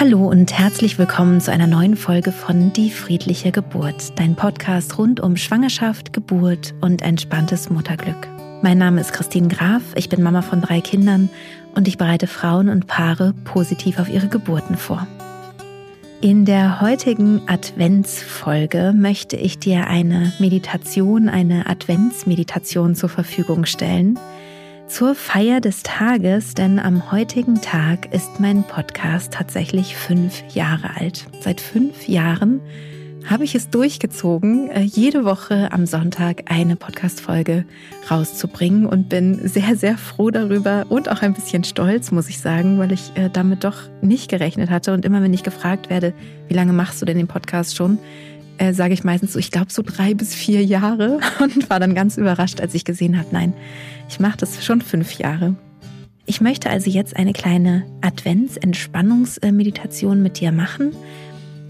Hallo und herzlich willkommen zu einer neuen Folge von Die friedliche Geburt, dein Podcast rund um Schwangerschaft, Geburt und entspanntes Mutterglück. Mein Name ist Christine Graf, ich bin Mama von drei Kindern und ich bereite Frauen und Paare positiv auf ihre Geburten vor. In der heutigen Adventsfolge möchte ich dir eine Meditation, eine Adventsmeditation zur Verfügung stellen – zur Feier des Tages, denn am heutigen Tag ist mein Podcast tatsächlich fünf Jahre alt. Seit fünf Jahren habe ich es durchgezogen, äh, jede Woche am Sonntag eine Podcast-Folge rauszubringen und bin sehr, sehr froh darüber und auch ein bisschen stolz, muss ich sagen, weil ich äh, damit doch nicht gerechnet hatte. Und immer wenn ich gefragt werde, wie lange machst du denn den Podcast schon, äh, sage ich meistens so, ich glaube so drei bis vier Jahre und war dann ganz überrascht, als ich gesehen habe, nein, ich mache das schon fünf Jahre. Ich möchte also jetzt eine kleine Advents-Entspannungsmeditation mit dir machen.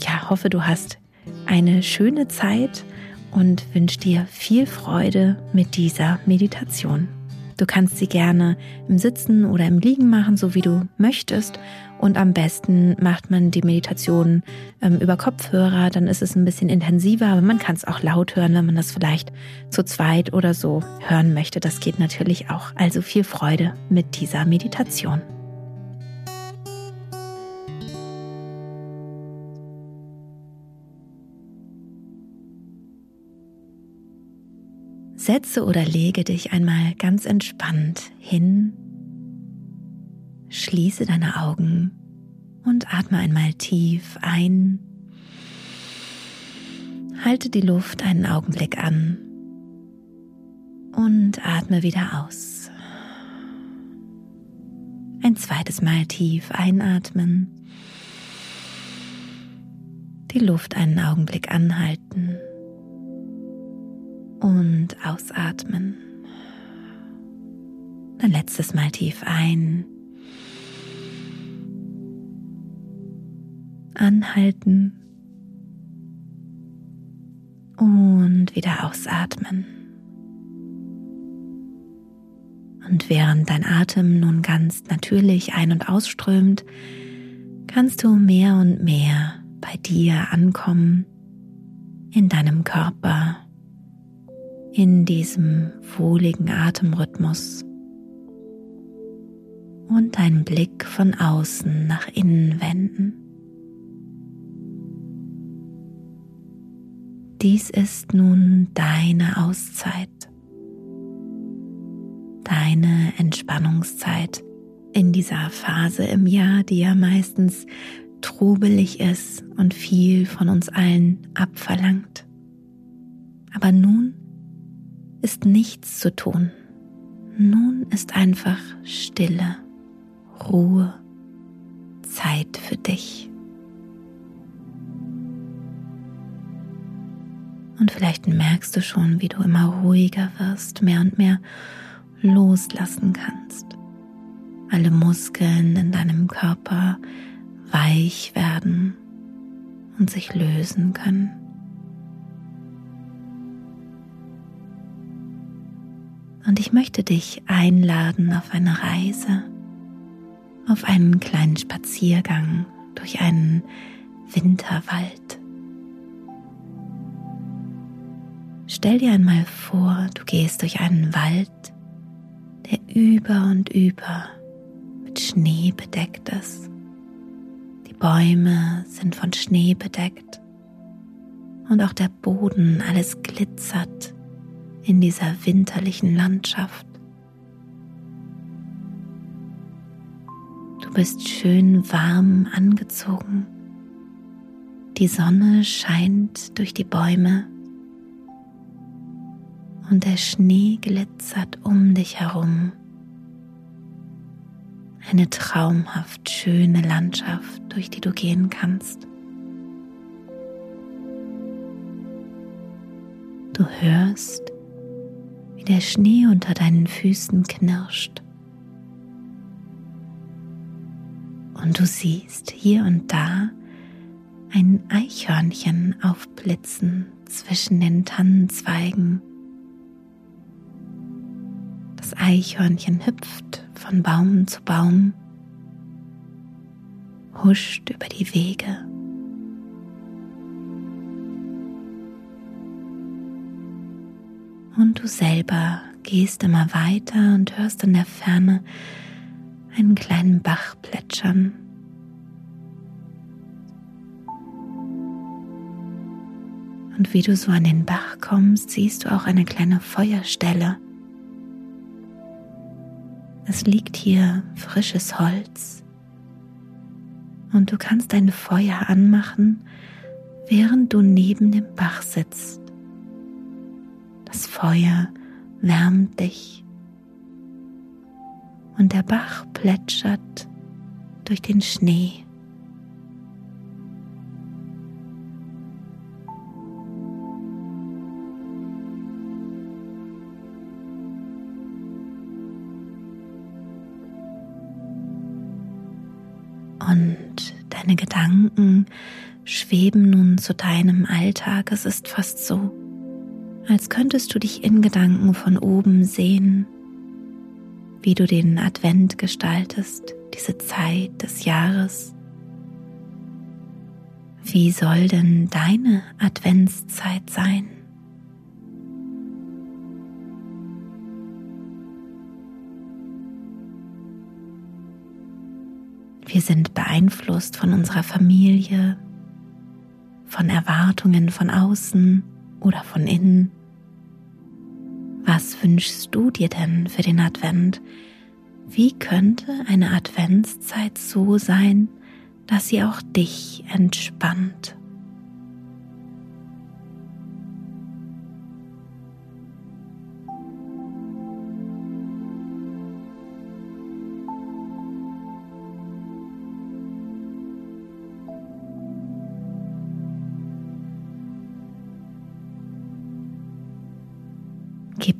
Ja, hoffe, du hast eine schöne Zeit und wünsche dir viel Freude mit dieser Meditation. Du kannst sie gerne im Sitzen oder im Liegen machen, so wie du möchtest. Und am besten macht man die Meditation ähm, über Kopfhörer, dann ist es ein bisschen intensiver, aber man kann es auch laut hören, wenn man das vielleicht zu zweit oder so hören möchte. Das geht natürlich auch. Also viel Freude mit dieser Meditation. Setze oder lege dich einmal ganz entspannt hin, schließe deine Augen und atme einmal tief ein. Halte die Luft einen Augenblick an und atme wieder aus. Ein zweites Mal tief einatmen. Die Luft einen Augenblick anhalten und ausatmen. Ein letztes Mal tief ein. Anhalten und wieder ausatmen. Und während dein Atem nun ganz natürlich ein- und ausströmt, kannst du mehr und mehr bei dir ankommen, in deinem Körper in diesem wohligen Atemrhythmus und deinen Blick von außen nach innen wenden. Dies ist nun deine Auszeit, deine Entspannungszeit in dieser Phase im Jahr, die ja meistens trubelig ist und viel von uns allen abverlangt. Aber nun ist nichts zu tun. Nun ist einfach Stille, Ruhe, Zeit für dich. Und vielleicht merkst du schon, wie du immer ruhiger wirst, mehr und mehr loslassen kannst. Alle Muskeln in deinem Körper weich werden und sich lösen können. Und ich möchte dich einladen auf eine Reise, auf einen kleinen Spaziergang durch einen Winterwald. Stell dir einmal vor, du gehst durch einen Wald, der über und über mit Schnee bedeckt ist. Die Bäume sind von Schnee bedeckt und auch der Boden, alles glitzert in dieser winterlichen Landschaft. Du bist schön warm angezogen. Die Sonne scheint durch die Bäume und der Schnee glitzert um dich herum. Eine traumhaft schöne Landschaft, durch die du gehen kannst. Du hörst, wie der Schnee unter deinen Füßen knirscht. Und du siehst hier und da ein Eichhörnchen aufblitzen zwischen den Tannenzweigen. Das Eichhörnchen hüpft von Baum zu Baum, huscht über die Wege. Und du selber gehst immer weiter und hörst in der Ferne einen kleinen Bach plätschern. Und wie du so an den Bach kommst, siehst du auch eine kleine Feuerstelle. Es liegt hier frisches Holz. Und du kannst dein Feuer anmachen, während du neben dem Bach sitzt. Das Feuer wärmt dich und der Bach plätschert durch den Schnee. Deine Gedanken schweben nun zu deinem Alltag. Es ist fast so, als könntest du dich in Gedanken von oben sehen, wie du den Advent gestaltest, diese Zeit des Jahres. Wie soll denn deine Adventszeit sein? Wir sind beeinflusst von unserer Familie, von Erwartungen von außen oder von innen. Was wünschst du dir denn für den Advent? Wie könnte eine Adventszeit so sein, dass sie auch dich entspannt?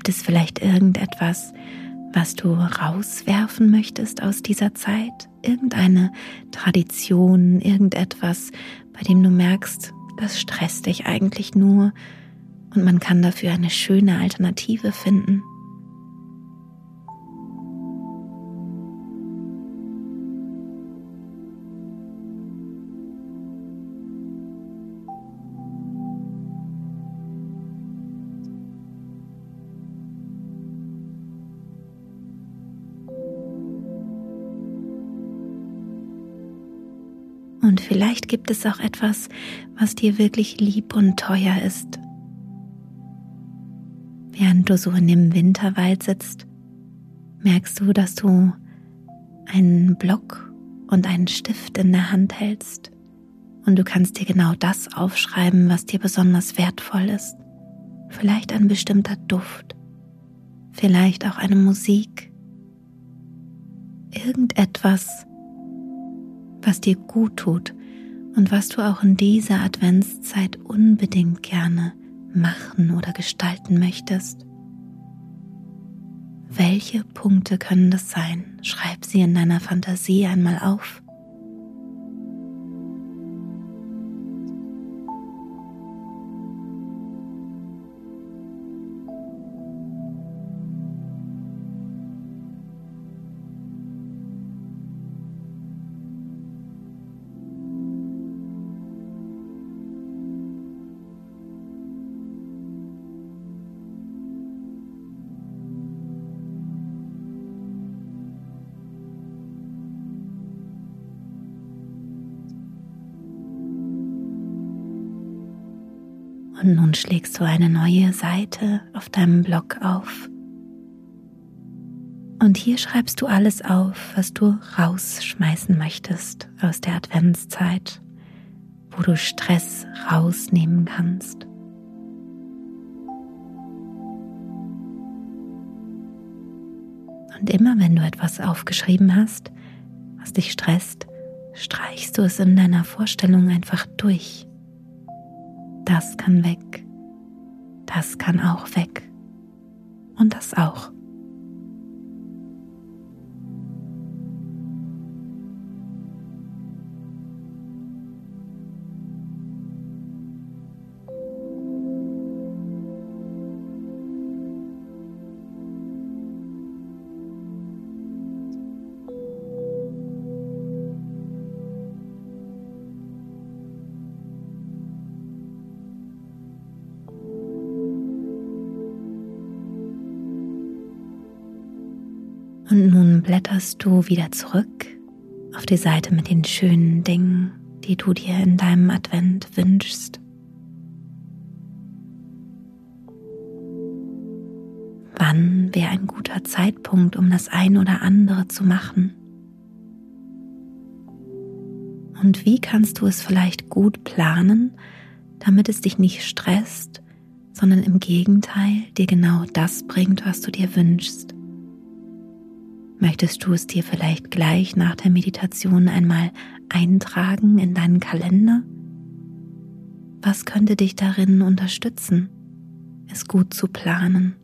Gibt es vielleicht irgendetwas, was du rauswerfen möchtest aus dieser Zeit? Irgendeine Tradition, irgendetwas, bei dem du merkst, das stresst dich eigentlich nur und man kann dafür eine schöne Alternative finden? Vielleicht gibt es auch etwas, was dir wirklich lieb und teuer ist. Während du so in dem Winterwald sitzt, merkst du, dass du einen Block und einen Stift in der Hand hältst. Und du kannst dir genau das aufschreiben, was dir besonders wertvoll ist. Vielleicht ein bestimmter Duft, vielleicht auch eine Musik, irgendetwas, was dir gut tut und was du auch in dieser Adventszeit unbedingt gerne machen oder gestalten möchtest. Welche Punkte können das sein? Schreib sie in deiner Fantasie einmal auf. Und nun schlägst du eine neue Seite auf deinem Blog auf. Und hier schreibst du alles auf, was du rausschmeißen möchtest aus der Adventszeit, wo du Stress rausnehmen kannst. Und immer wenn du etwas aufgeschrieben hast, was dich stresst, streichst du es in deiner Vorstellung einfach durch das kann weg, das kann auch weg und das auch. Und nun blätterst du wieder zurück auf die Seite mit den schönen Dingen, die du dir in deinem Advent wünschst. Wann wäre ein guter Zeitpunkt, um das ein oder andere zu machen? Und wie kannst du es vielleicht gut planen, damit es dich nicht stresst, sondern im Gegenteil dir genau das bringt, was du dir wünschst? Möchtest du es dir vielleicht gleich nach der Meditation einmal eintragen in deinen Kalender? Was könnte dich darin unterstützen, es gut zu planen?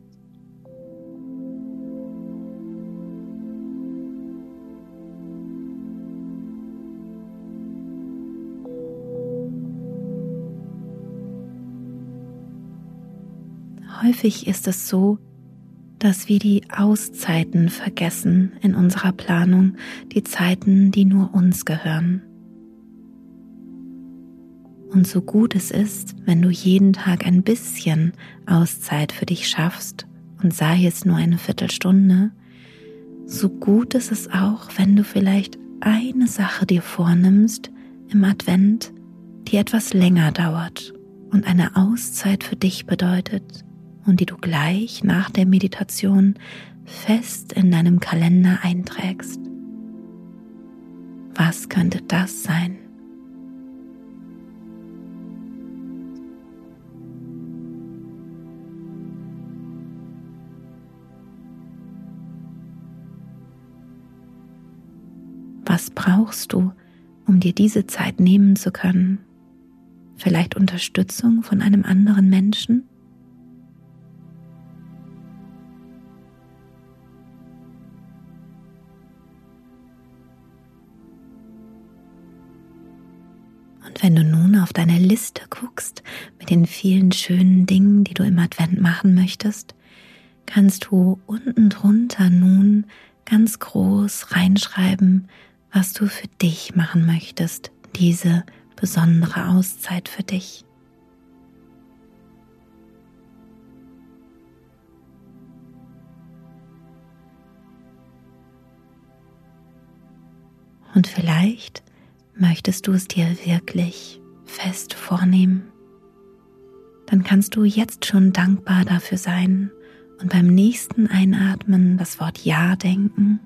Häufig ist es so, dass wir die Auszeiten vergessen in unserer Planung, die Zeiten, die nur uns gehören. Und so gut es ist, wenn du jeden Tag ein bisschen Auszeit für dich schaffst und sei es nur eine Viertelstunde, so gut ist es auch, wenn du vielleicht eine Sache dir vornimmst im Advent, die etwas länger dauert und eine Auszeit für dich bedeutet und die du gleich nach der Meditation fest in deinem Kalender einträgst. Was könnte das sein? Was brauchst du, um dir diese Zeit nehmen zu können? Vielleicht Unterstützung von einem anderen Menschen? Und wenn du nun auf deine Liste guckst mit den vielen schönen Dingen, die du im Advent machen möchtest, kannst du unten drunter nun ganz groß reinschreiben, was du für dich machen möchtest, diese besondere Auszeit für dich. Und vielleicht Möchtest du es dir wirklich fest vornehmen? Dann kannst du jetzt schon dankbar dafür sein und beim nächsten Einatmen das Wort Ja denken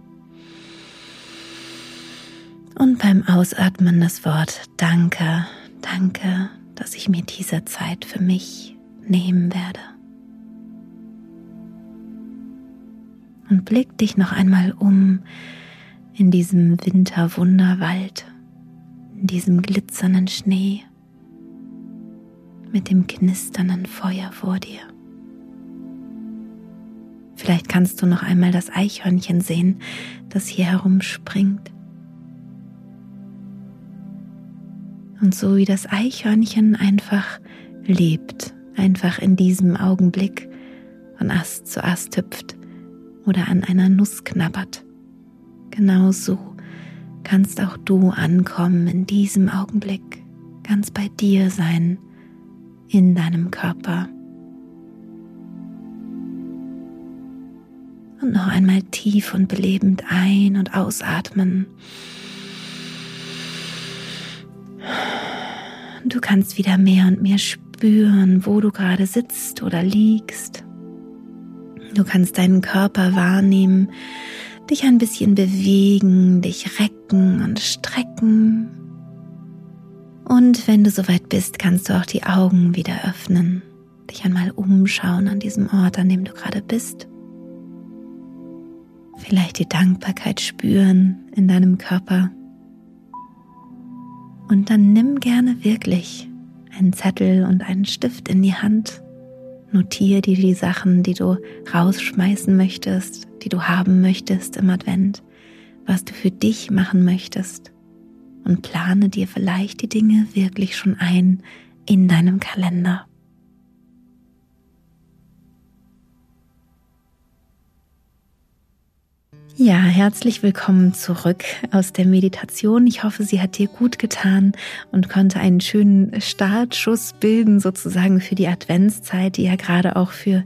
und beim Ausatmen das Wort Danke, danke, dass ich mir diese Zeit für mich nehmen werde. Und blick dich noch einmal um in diesem Winterwunderwald diesem glitzernden Schnee mit dem knisternden Feuer vor dir. Vielleicht kannst du noch einmal das Eichhörnchen sehen, das hier herumspringt. Und so wie das Eichhörnchen einfach lebt, einfach in diesem Augenblick von Ast zu Ast hüpft oder an einer Nuss knabbert. Genau so kannst auch du ankommen in diesem Augenblick, ganz bei dir sein, in deinem Körper. Und noch einmal tief und belebend ein- und ausatmen. Du kannst wieder mehr und mehr spüren, wo du gerade sitzt oder liegst. Du kannst deinen Körper wahrnehmen, dich ein bisschen bewegen, dich recken und strecken. Und wenn du soweit bist, kannst du auch die Augen wieder öffnen, dich einmal umschauen an diesem Ort, an dem du gerade bist. Vielleicht die Dankbarkeit spüren in deinem Körper. Und dann nimm gerne wirklich einen Zettel und einen Stift in die Hand Notiere dir die Sachen, die du rausschmeißen möchtest, die du haben möchtest im Advent, was du für dich machen möchtest und plane dir vielleicht die Dinge wirklich schon ein in deinem Kalender. Ja, herzlich willkommen zurück aus der Meditation. Ich hoffe, sie hat dir gut getan und konnte einen schönen Startschuss bilden, sozusagen für die Adventszeit, die ja gerade auch für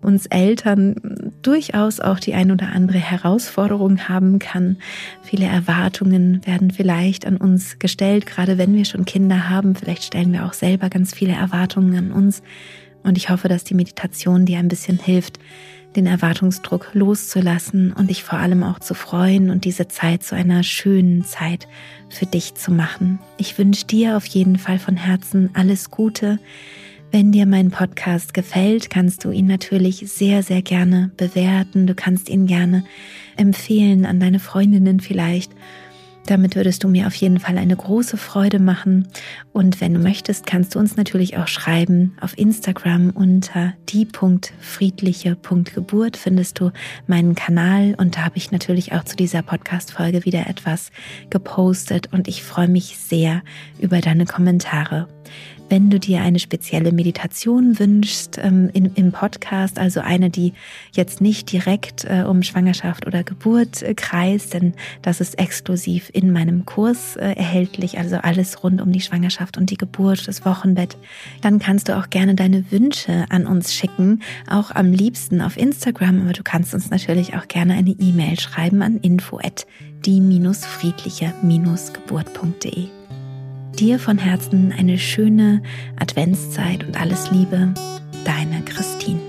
uns Eltern durchaus auch die ein oder andere Herausforderung haben kann. Viele Erwartungen werden vielleicht an uns gestellt, gerade wenn wir schon Kinder haben. Vielleicht stellen wir auch selber ganz viele Erwartungen an uns. Und ich hoffe, dass die Meditation dir ein bisschen hilft, den Erwartungsdruck loszulassen und dich vor allem auch zu freuen und diese Zeit zu einer schönen Zeit für dich zu machen. Ich wünsche dir auf jeden Fall von Herzen alles Gute. Wenn dir mein Podcast gefällt, kannst du ihn natürlich sehr, sehr gerne bewerten. Du kannst ihn gerne empfehlen an deine Freundinnen vielleicht damit würdest du mir auf jeden Fall eine große Freude machen. Und wenn du möchtest, kannst du uns natürlich auch schreiben. Auf Instagram unter die.friedliche.geburt findest du meinen Kanal und da habe ich natürlich auch zu dieser Podcast-Folge wieder etwas gepostet und ich freue mich sehr über deine Kommentare. Wenn du dir eine spezielle Meditation wünschst ähm, in, im Podcast, also eine, die jetzt nicht direkt äh, um Schwangerschaft oder Geburt äh, kreist, denn das ist exklusiv in meinem Kurs äh, erhältlich, also alles rund um die Schwangerschaft und die Geburt, das Wochenbett, dann kannst du auch gerne deine Wünsche an uns schicken, auch am liebsten auf Instagram, aber du kannst uns natürlich auch gerne eine E-Mail schreiben an info die-friedliche-geburt.de. Dir von Herzen eine schöne Adventszeit und alles Liebe, deine Christine.